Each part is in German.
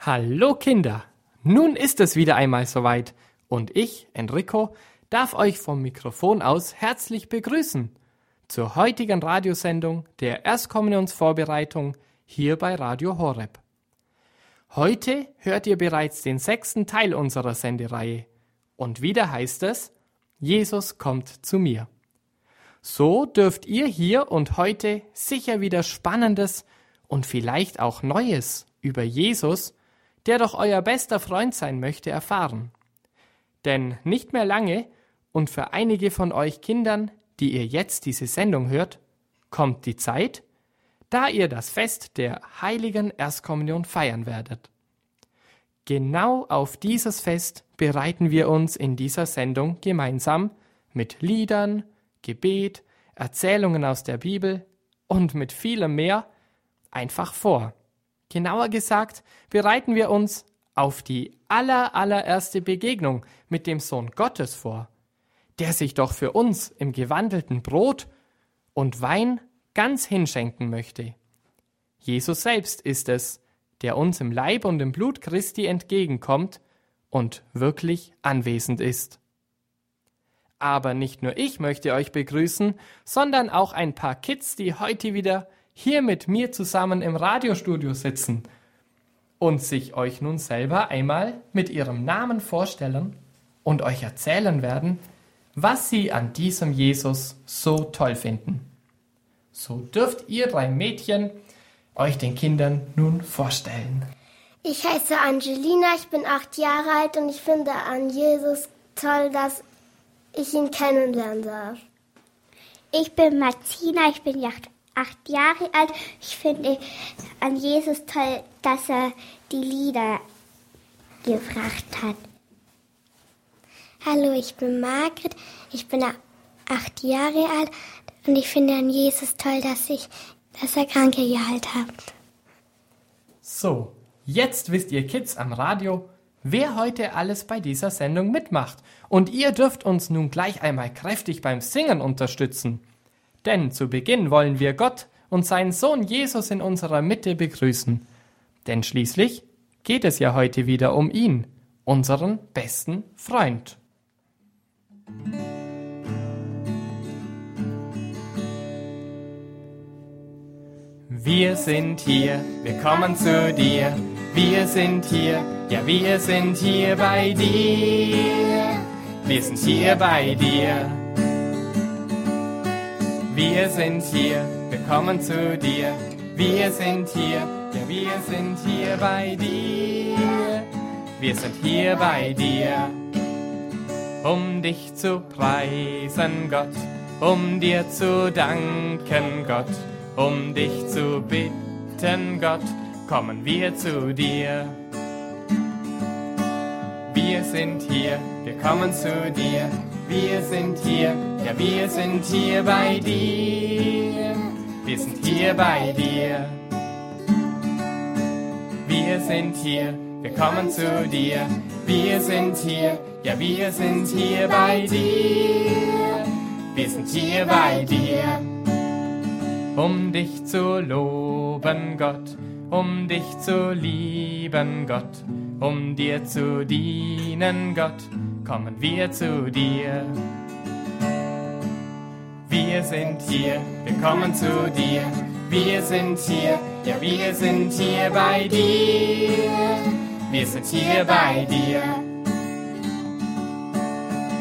Hallo Kinder, nun ist es wieder einmal soweit und ich, Enrico, darf euch vom Mikrofon aus herzlich begrüßen zur heutigen Radiosendung der Erstkommunionsvorbereitung hier bei Radio Horeb. Heute hört ihr bereits den sechsten Teil unserer Sendereihe und wieder heißt es, Jesus kommt zu mir. So dürft ihr hier und heute sicher wieder Spannendes und vielleicht auch Neues über Jesus der doch euer bester Freund sein möchte, erfahren. Denn nicht mehr lange und für einige von euch Kindern, die ihr jetzt diese Sendung hört, kommt die Zeit, da ihr das Fest der heiligen Erstkommunion feiern werdet. Genau auf dieses Fest bereiten wir uns in dieser Sendung gemeinsam mit Liedern, Gebet, Erzählungen aus der Bibel und mit vielem mehr einfach vor. Genauer gesagt bereiten wir uns auf die aller, allererste Begegnung mit dem Sohn Gottes vor, der sich doch für uns im gewandelten Brot und Wein ganz hinschenken möchte. Jesus selbst ist es, der uns im Leib und im Blut Christi entgegenkommt und wirklich anwesend ist. Aber nicht nur ich möchte euch begrüßen, sondern auch ein paar Kids, die heute wieder hier mit mir zusammen im Radiostudio sitzen und sich euch nun selber einmal mit ihrem Namen vorstellen und euch erzählen werden, was sie an diesem Jesus so toll finden. So dürft ihr drei Mädchen euch den Kindern nun vorstellen. Ich heiße Angelina, ich bin acht Jahre alt und ich finde an Jesus toll, dass ich ihn kennenlernen darf. Ich bin Martina, ich bin acht acht Jahre alt. Ich finde an Jesus toll, dass er die Lieder gebracht hat. Hallo, ich bin Margret. Ich bin acht Jahre alt und ich finde an Jesus toll, dass ich, dass er Kranke geheilt hat. So, jetzt wisst ihr Kids am Radio, wer heute alles bei dieser Sendung mitmacht. Und ihr dürft uns nun gleich einmal kräftig beim Singen unterstützen. Denn zu Beginn wollen wir Gott und seinen Sohn Jesus in unserer Mitte begrüßen. Denn schließlich geht es ja heute wieder um ihn, unseren besten Freund. Wir sind hier, wir kommen zu dir. Wir sind hier, ja wir sind hier bei dir. Wir sind hier bei dir. Wir sind hier, wir kommen zu dir. Wir sind hier, ja wir sind hier bei dir. Wir sind hier bei dir, um dich zu preisen, Gott, um dir zu danken, Gott, um dich zu bitten, Gott, kommen wir zu dir. Wir sind hier, wir kommen zu dir. Wir sind hier, ja wir sind hier bei dir. Wir sind hier bei dir. Wir sind hier, wir kommen zu dir. Wir sind hier, ja wir sind hier bei dir. Wir sind hier bei dir. Um dich zu loben, Gott, um dich zu lieben, Gott, um dir zu dienen, Gott kommen wir zu dir. Wir sind hier, wir kommen zu dir. Wir sind hier, ja wir sind hier bei dir. Wir sind hier bei dir.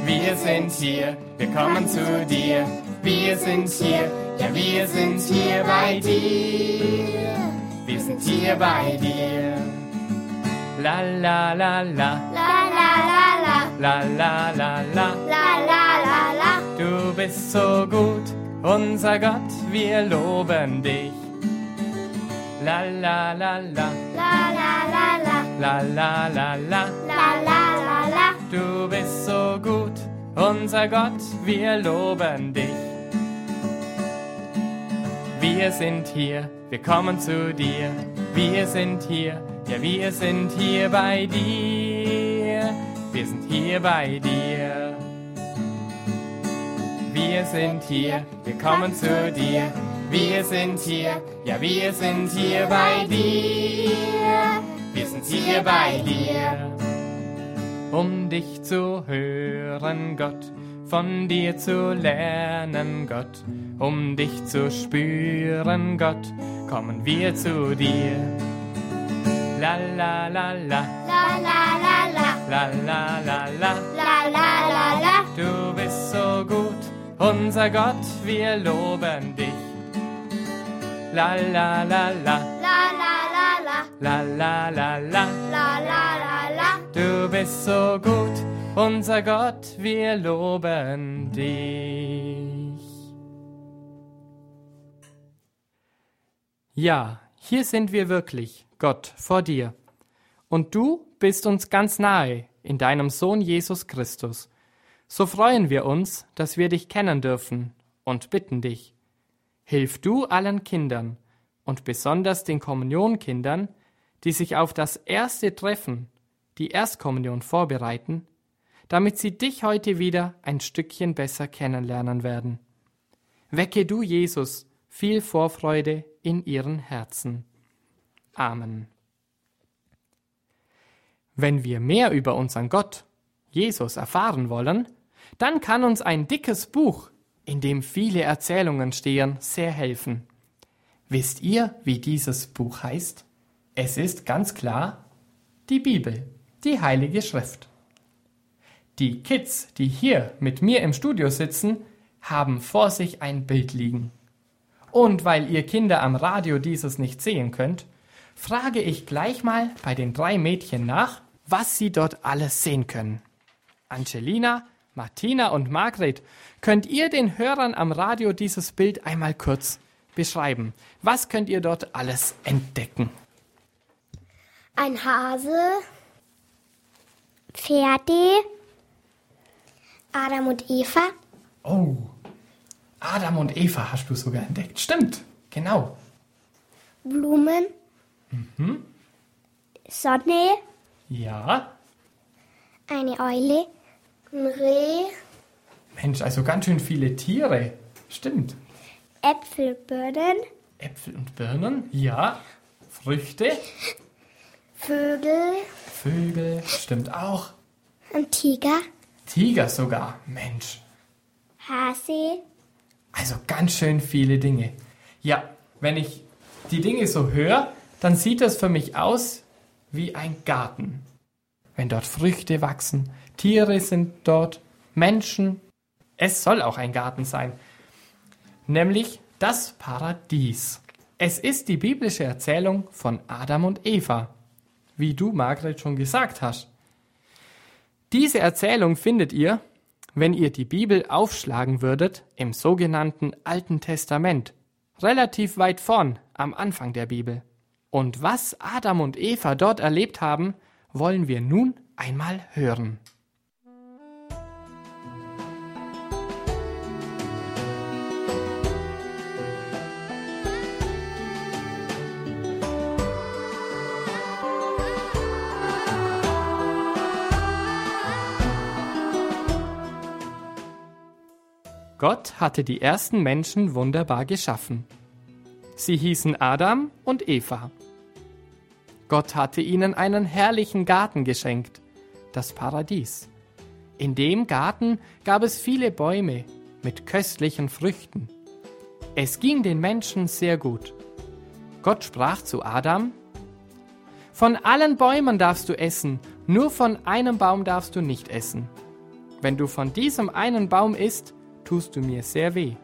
Wir sind hier, wir kommen zu dir. Wir sind hier, ja wir sind hier bei dir. Wir sind hier bei dir. La la la la. La la la la. La la la la. Bist so gut, unser Gott, wir loben dich. La la la la. La la la la. La la la la. La la la la. Du bist so gut, unser Gott, wir loben dich. Wir sind hier, wir kommen zu dir. Wir sind hier, ja wir sind hier bei dir. Wir sind hier bei dir. Wir sind hier, wir kommen zu dir. Wir sind hier, ja wir sind hier bei dir. Wir sind hier bei dir. Um dich zu hören, Gott, von dir zu lernen, Gott, um dich zu spüren, Gott, kommen wir zu dir. La la, La la la la, la la la la, la la unser Gott, wir loben dich. La la la la, La la la la, la la la la, la la la la. du bist so gut, unser Gott, wir loben dich. Ja, hier sind wir wirklich, Gott, vor dir. Und du bist uns ganz nahe in deinem Sohn Jesus Christus. So freuen wir uns, dass wir dich kennen dürfen und bitten dich. Hilf du allen Kindern und besonders den Kommunionkindern, die sich auf das erste Treffen, die Erstkommunion vorbereiten, damit sie dich heute wieder ein Stückchen besser kennenlernen werden. Wecke du, Jesus, viel Vorfreude in ihren Herzen. Amen. Wenn wir mehr über unseren Gott, Jesus, erfahren wollen, dann kann uns ein dickes Buch, in dem viele Erzählungen stehen, sehr helfen. Wisst ihr, wie dieses Buch heißt? Es ist ganz klar die Bibel, die Heilige Schrift. Die Kids, die hier mit mir im Studio sitzen, haben vor sich ein Bild liegen. Und weil ihr Kinder am Radio dieses nicht sehen könnt, frage ich gleich mal bei den drei Mädchen nach, was sie dort alles sehen können. Angelina, Martina und Margret, könnt ihr den Hörern am Radio dieses Bild einmal kurz beschreiben? Was könnt ihr dort alles entdecken? Ein Hase, Pferde, Adam und Eva, Oh, Adam und Eva hast du sogar entdeckt. Stimmt, genau. Blumen, Sonne, Ja, eine Eule, ein Reh, Mensch, also ganz schön viele Tiere. Stimmt. Äpfel, Birnen, Äpfel und Birnen, ja. Früchte, Vögel, Vögel, stimmt auch. ein Tiger, Tiger sogar, Mensch. Hase, Also ganz schön viele Dinge. Ja, wenn ich die Dinge so höre, dann sieht das für mich aus wie ein Garten. Wenn dort Früchte wachsen, Tiere sind dort, Menschen. Es soll auch ein Garten sein. Nämlich das Paradies. Es ist die biblische Erzählung von Adam und Eva, wie du, Margret, schon gesagt hast. Diese Erzählung findet ihr, wenn ihr die Bibel aufschlagen würdet, im sogenannten Alten Testament, relativ weit vorn am Anfang der Bibel. Und was Adam und Eva dort erlebt haben, wollen wir nun einmal hören. Gott hatte die ersten Menschen wunderbar geschaffen. Sie hießen Adam und Eva. Gott hatte ihnen einen herrlichen Garten geschenkt, das Paradies. In dem Garten gab es viele Bäume mit köstlichen Früchten. Es ging den Menschen sehr gut. Gott sprach zu Adam, Von allen Bäumen darfst du essen, nur von einem Baum darfst du nicht essen. Wenn du von diesem einen Baum isst, tust du mir sehr weh.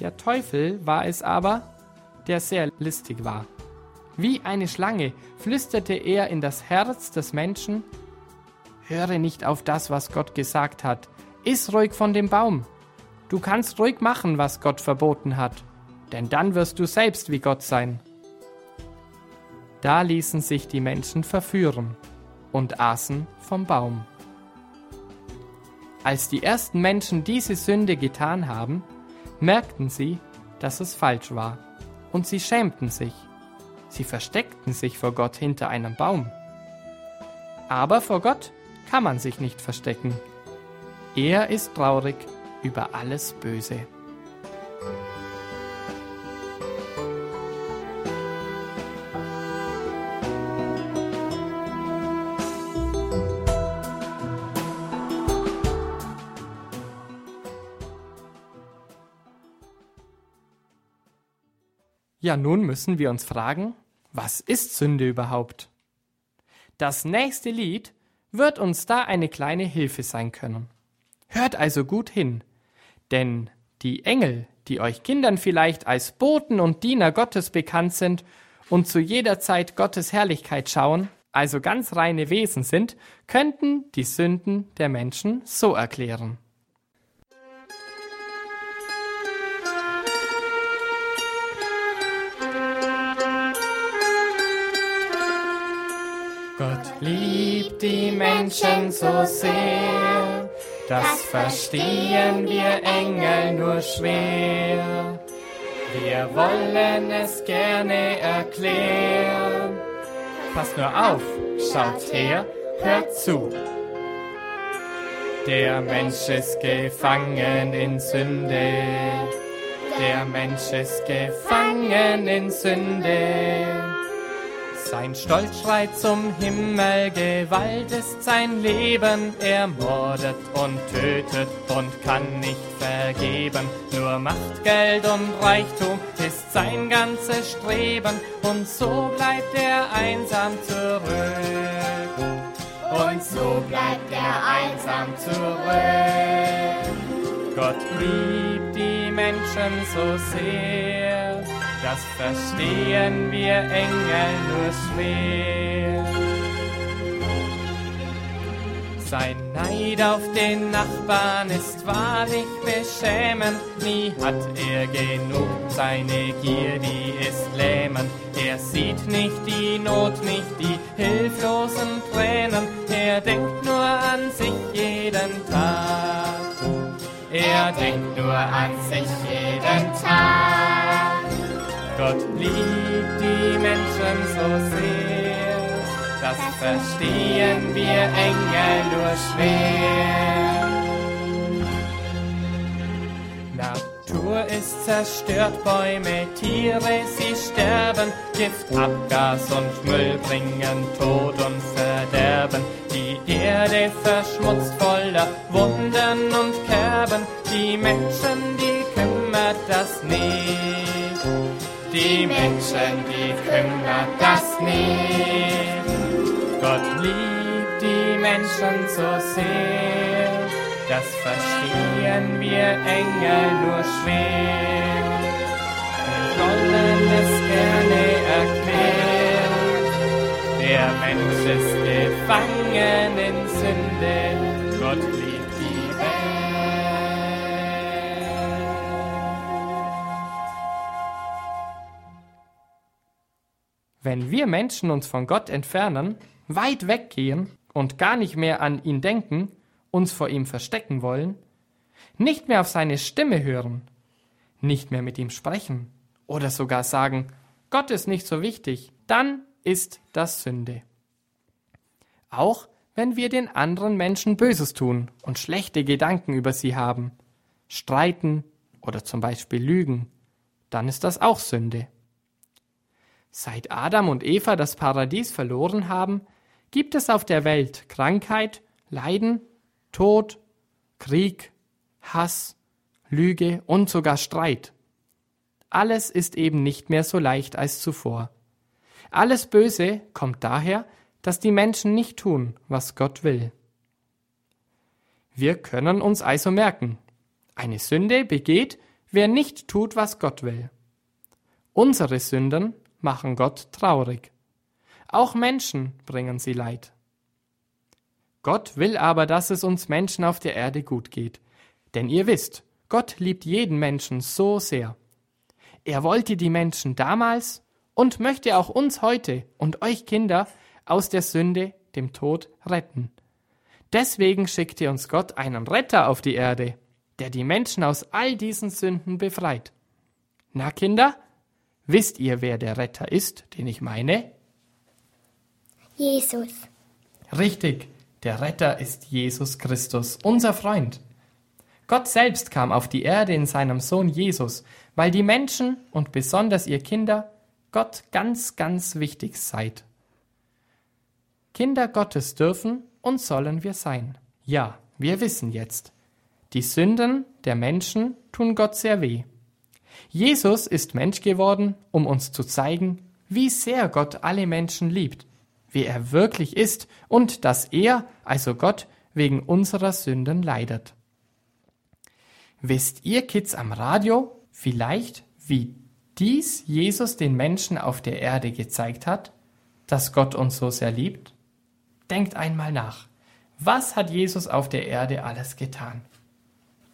Der Teufel war es aber, der sehr listig war. Wie eine Schlange flüsterte er in das Herz des Menschen, Höre nicht auf das, was Gott gesagt hat, iss ruhig von dem Baum. Du kannst ruhig machen, was Gott verboten hat, denn dann wirst du selbst wie Gott sein. Da ließen sich die Menschen verführen und aßen vom Baum. Als die ersten Menschen diese Sünde getan haben, merkten sie, dass es falsch war, und sie schämten sich. Sie versteckten sich vor Gott hinter einem Baum. Aber vor Gott kann man sich nicht verstecken. Er ist traurig über alles Böse. Ja, nun müssen wir uns fragen, was ist Sünde überhaupt? Das nächste Lied wird uns da eine kleine Hilfe sein können. Hört also gut hin, denn die Engel, die euch Kindern vielleicht als Boten und Diener Gottes bekannt sind und zu jeder Zeit Gottes Herrlichkeit schauen, also ganz reine Wesen sind, könnten die Sünden der Menschen so erklären. Gott liebt die Menschen so sehr, das verstehen wir Engel nur schwer. Wir wollen es gerne erklären. Passt nur auf, schaut her, hört zu. Der Mensch ist gefangen in Sünde. Der Mensch ist gefangen in Sünde. Sein Stolz schreit zum Himmel, Gewalt ist sein Leben. Er mordet und tötet und kann nicht vergeben. Nur Macht, Geld und Reichtum ist sein ganzes Streben. Und so bleibt er einsam zurück. Und so bleibt er einsam zurück. Gott liebt die Menschen so sehr das verstehen wir Engel nur schwer. Sein Neid auf den Nachbarn ist wahrlich beschämend, nie hat er genug, seine Gier, die ist lähmend. Er sieht nicht die Not, nicht die hilflosen Tränen, er denkt nur an sich jeden Tag. Er denkt nur an sich jeden Tag. Gott liebt die Menschen so sehr, das verstehen wir Engel nur schwer. Natur ist zerstört, Bäume, Tiere, sie sterben, Gift, Abgas und Müll bringen Tod und Verderben. Die Erde verschmutzt voller Wunden und Kerben, die Menschen, die kümmert das nicht die Menschen, die kümmert das nicht. Gott liebt die Menschen so sehr, das verstehen wir Engel nur schwer. Wir wollen es gerne erklären, der Mensch ist gefangen in Sünde, Gott liebt Wenn wir Menschen uns von Gott entfernen, weit weggehen und gar nicht mehr an ihn denken, uns vor ihm verstecken wollen, nicht mehr auf seine Stimme hören, nicht mehr mit ihm sprechen oder sogar sagen, Gott ist nicht so wichtig, dann ist das Sünde. Auch wenn wir den anderen Menschen Böses tun und schlechte Gedanken über sie haben, streiten oder zum Beispiel lügen, dann ist das auch Sünde. Seit Adam und Eva das Paradies verloren haben, gibt es auf der Welt Krankheit, Leiden, Tod, Krieg, Hass, Lüge und sogar Streit. Alles ist eben nicht mehr so leicht als zuvor. Alles Böse kommt daher, dass die Menschen nicht tun, was Gott will. Wir können uns also merken, eine Sünde begeht, wer nicht tut, was Gott will. Unsere Sünden machen Gott traurig. Auch Menschen bringen sie Leid. Gott will aber, dass es uns Menschen auf der Erde gut geht. Denn ihr wisst, Gott liebt jeden Menschen so sehr. Er wollte die Menschen damals und möchte auch uns heute und euch Kinder aus der Sünde, dem Tod retten. Deswegen schickte uns Gott einen Retter auf die Erde, der die Menschen aus all diesen Sünden befreit. Na Kinder, Wisst ihr, wer der Retter ist, den ich meine? Jesus. Richtig, der Retter ist Jesus Christus, unser Freund. Gott selbst kam auf die Erde in seinem Sohn Jesus, weil die Menschen und besonders ihr Kinder Gott ganz, ganz wichtig seid. Kinder Gottes dürfen und sollen wir sein. Ja, wir wissen jetzt, die Sünden der Menschen tun Gott sehr weh. Jesus ist Mensch geworden, um uns zu zeigen, wie sehr Gott alle Menschen liebt, wie er wirklich ist und dass er, also Gott, wegen unserer Sünden leidet. Wisst ihr Kids am Radio vielleicht, wie dies Jesus den Menschen auf der Erde gezeigt hat, dass Gott uns so sehr liebt? Denkt einmal nach. Was hat Jesus auf der Erde alles getan?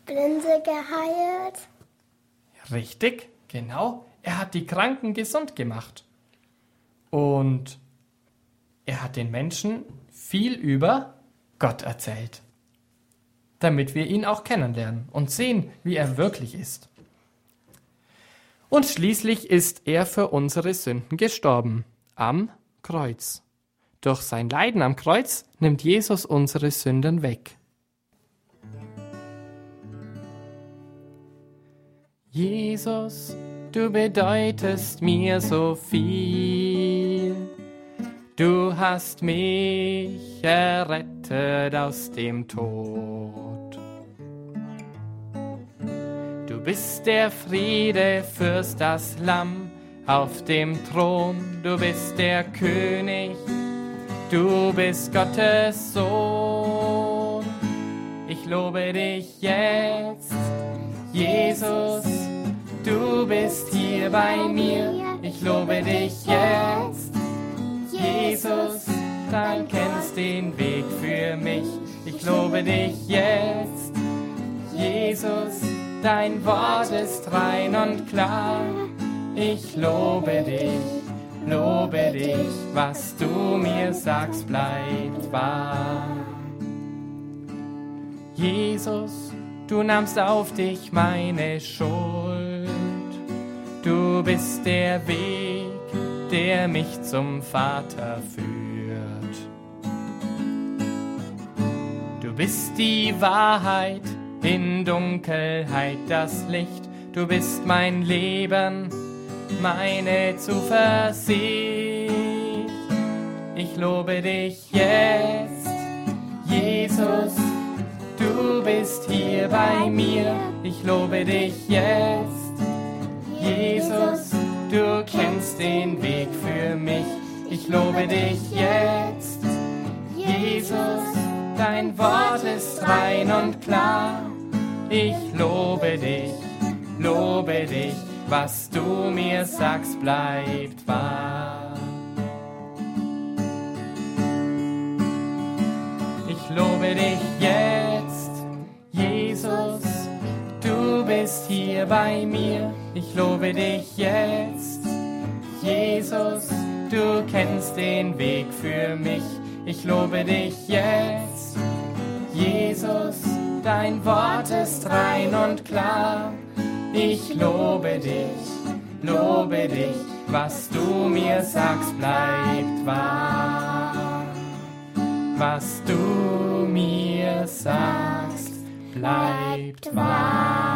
Blinde geheilt. Richtig, genau. Er hat die Kranken gesund gemacht. Und er hat den Menschen viel über Gott erzählt, damit wir ihn auch kennenlernen und sehen, wie er wirklich ist. Und schließlich ist er für unsere Sünden gestorben am Kreuz. Durch sein Leiden am Kreuz nimmt Jesus unsere Sünden weg. Jesus, du bedeutest mir so viel. Du hast mich errettet aus dem Tod. Du bist der Friede, Fürst, das Lamm auf dem Thron. Du bist der König, du bist Gottes Sohn. Ich lobe dich jetzt, Jesus, du bist hier bei mir. Ich lobe dich jetzt, Jesus, dein kennst den Weg für mich. Ich lobe dich jetzt, Jesus, dein Wort ist rein und klar. Ich lobe dich, lobe dich, was du mir sagst, bleibt wahr. Jesus, du nahmst auf dich meine Schuld. Du bist der Weg, der mich zum Vater führt. Du bist die Wahrheit, in Dunkelheit das Licht. Du bist mein Leben, meine Zuversicht. Ich lobe dich jetzt, Jesus, du bist hier bei mir. Ich lobe dich jetzt, Jesus, du kennst den Weg für mich. Ich lobe dich jetzt, Jesus, dein Wort ist rein und klar. Ich lobe dich, lobe dich, was du mir sagst, bleibt wahr. Ich lobe dich jetzt, du bist hier bei mir. Ich lobe dich jetzt, Jesus, du kennst den Weg für mich. Ich lobe dich jetzt, Jesus, dein Wort ist rein und klar. Ich lobe dich, lobe dich, was du mir sagst, bleibt wahr. Was du mir sagst, bleibt wahr.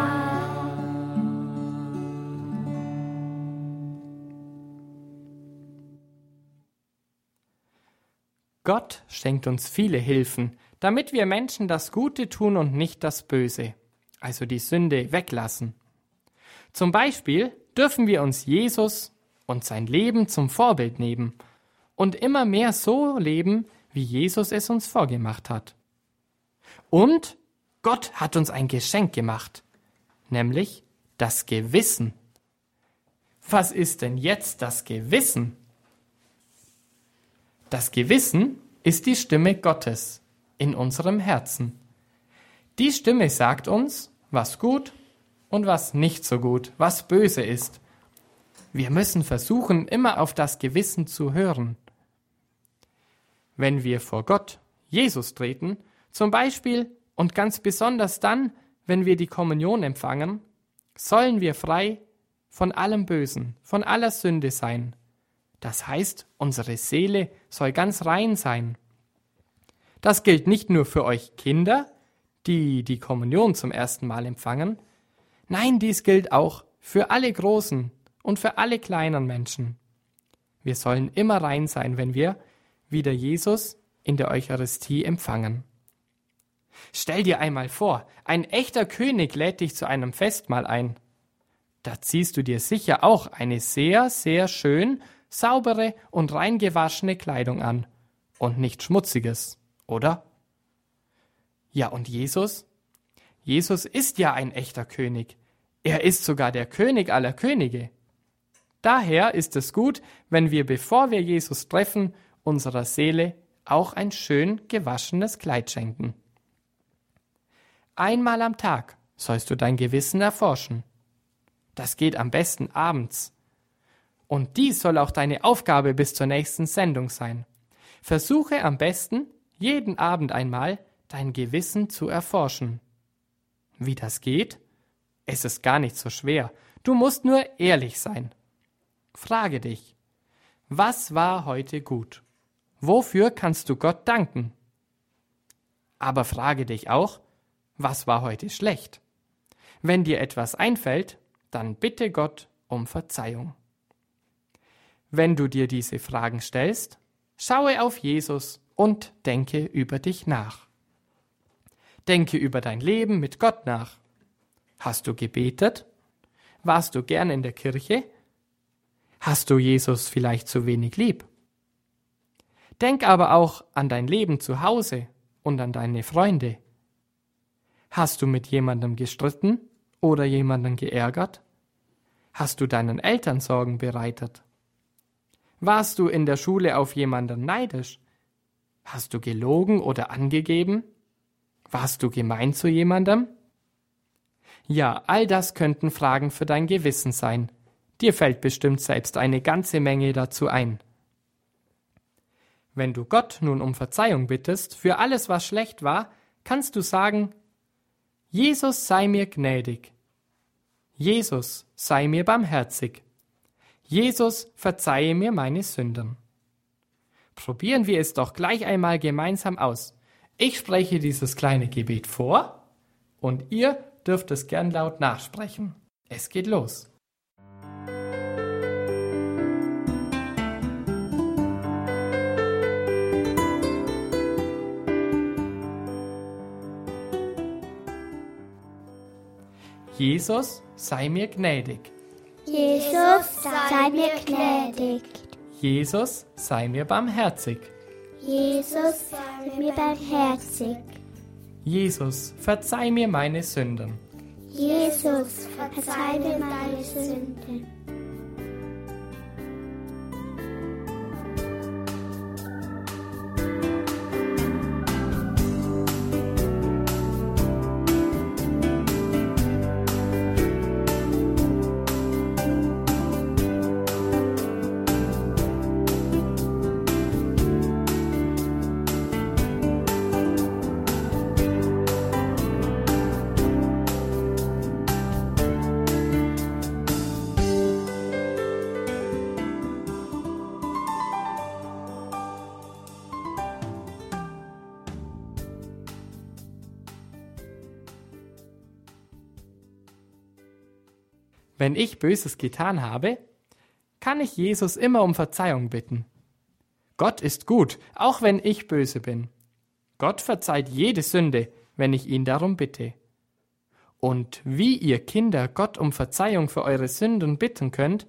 Gott schenkt uns viele Hilfen, damit wir Menschen das Gute tun und nicht das Böse, also die Sünde weglassen. Zum Beispiel dürfen wir uns Jesus und sein Leben zum Vorbild nehmen und immer mehr so leben, wie Jesus es uns vorgemacht hat. Und Gott hat uns ein Geschenk gemacht, nämlich das Gewissen. Was ist denn jetzt das Gewissen? Das Gewissen ist die Stimme Gottes in unserem Herzen. Die Stimme sagt uns, was gut und was nicht so gut, was böse ist. Wir müssen versuchen, immer auf das Gewissen zu hören. Wenn wir vor Gott, Jesus, treten, zum Beispiel und ganz besonders dann, wenn wir die Kommunion empfangen, sollen wir frei von allem Bösen, von aller Sünde sein. Das heißt, unsere Seele soll ganz rein sein. Das gilt nicht nur für euch Kinder, die die Kommunion zum ersten Mal empfangen, nein, dies gilt auch für alle großen und für alle kleinen Menschen. Wir sollen immer rein sein, wenn wir wieder Jesus in der Eucharistie empfangen. Stell dir einmal vor, ein echter König lädt dich zu einem Festmahl ein. da ziehst du dir sicher auch eine sehr, sehr schön, saubere und reingewaschene Kleidung an und nicht schmutziges, oder? Ja, und Jesus? Jesus ist ja ein echter König. Er ist sogar der König aller Könige. Daher ist es gut, wenn wir, bevor wir Jesus treffen, unserer Seele auch ein schön gewaschenes Kleid schenken. Einmal am Tag sollst du dein Gewissen erforschen. Das geht am besten abends. Und dies soll auch deine Aufgabe bis zur nächsten Sendung sein. Versuche am besten, jeden Abend einmal dein Gewissen zu erforschen. Wie das geht? Es ist gar nicht so schwer. Du musst nur ehrlich sein. Frage dich, was war heute gut? Wofür kannst du Gott danken? Aber frage dich auch, was war heute schlecht? Wenn dir etwas einfällt, dann bitte Gott um Verzeihung. Wenn du dir diese Fragen stellst, schaue auf Jesus und denke über dich nach. Denke über dein Leben mit Gott nach. Hast du gebetet? Warst du gern in der Kirche? Hast du Jesus vielleicht zu wenig lieb? Denk aber auch an dein Leben zu Hause und an deine Freunde. Hast du mit jemandem gestritten oder jemanden geärgert? Hast du deinen Eltern Sorgen bereitet? Warst du in der Schule auf jemanden neidisch? Hast du gelogen oder angegeben? Warst du gemein zu jemandem? Ja, all das könnten Fragen für dein Gewissen sein. Dir fällt bestimmt selbst eine ganze Menge dazu ein. Wenn du Gott nun um Verzeihung bittest für alles, was schlecht war, kannst du sagen, Jesus sei mir gnädig. Jesus sei mir barmherzig. Jesus verzeihe mir meine Sünden. Probieren wir es doch gleich einmal gemeinsam aus. Ich spreche dieses kleine Gebet vor und ihr dürft es gern laut nachsprechen. Es geht los. Jesus, sei mir gnädig. Jesus, sei mir gnädig. Jesus, sei mir barmherzig. Jesus, sei mir barmherzig. Jesus, verzeih mir meine Sünden. Jesus, verzeih mir meine Sünden. Wenn ich Böses getan habe, kann ich Jesus immer um Verzeihung bitten. Gott ist gut, auch wenn ich böse bin. Gott verzeiht jede Sünde, wenn ich ihn darum bitte. Und wie ihr Kinder Gott um Verzeihung für eure Sünden bitten könnt,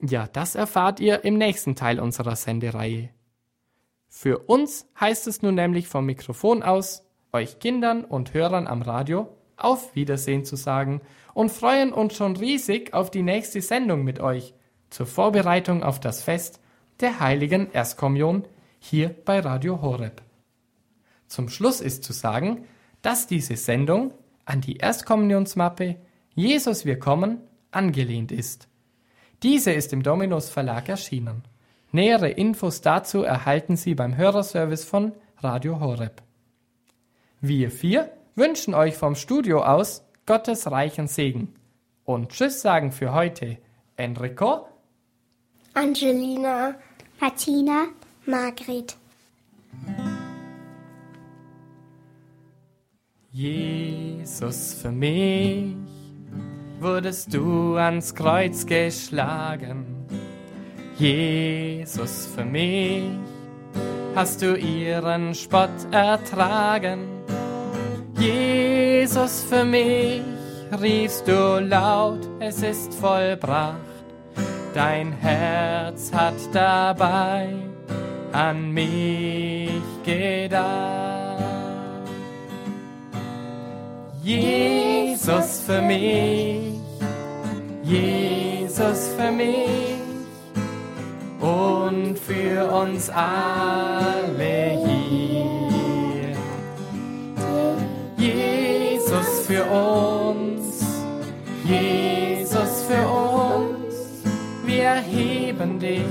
ja, das erfahrt ihr im nächsten Teil unserer Sendereihe. Für uns heißt es nun nämlich vom Mikrofon aus, euch Kindern und Hörern am Radio auf Wiedersehen zu sagen und freuen uns schon riesig auf die nächste Sendung mit euch zur Vorbereitung auf das Fest der heiligen Erstkommunion hier bei Radio Horeb. Zum Schluss ist zu sagen, dass diese Sendung an die Erstkommunionsmappe Jesus wir kommen angelehnt ist. Diese ist im Dominus Verlag erschienen. Nähere Infos dazu erhalten Sie beim Hörerservice von Radio Horeb. Wir vier wünschen euch vom Studio aus Gottes reichen Segen. Und Tschüss sagen für heute Enrico, Angelina, Martina, Margret. Jesus für mich wurdest du ans Kreuz geschlagen. Jesus für mich hast du ihren Spott ertragen. Jesus für mich riefst du laut, es ist vollbracht. Dein Herz hat dabei an mich gedacht. Jesus für mich, Jesus für mich und für uns alle hier. Für uns, Jesus für uns, wir heben dich,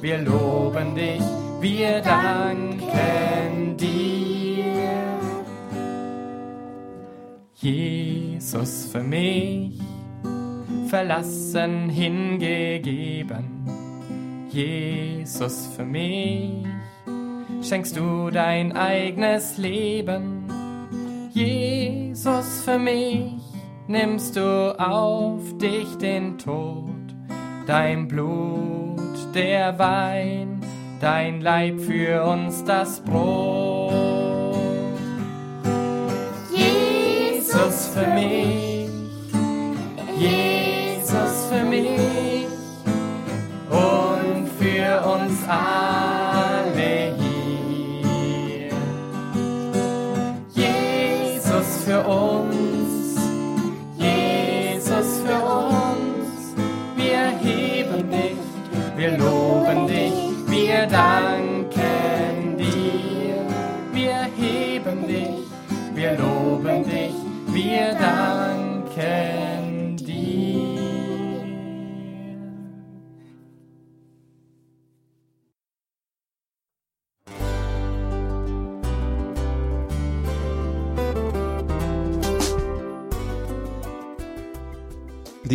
wir loben dich, wir danken dir. Jesus für mich, verlassen, hingegeben. Jesus für mich, schenkst du dein eigenes Leben. Jesus für mich, nimmst du auf dich den Tod, dein Blut, der Wein, dein Leib für uns das Brot. Jesus für mich, Jesus für mich. Und für uns alle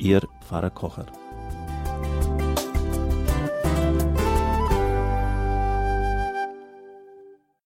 Ihr Pfarrer Kocher.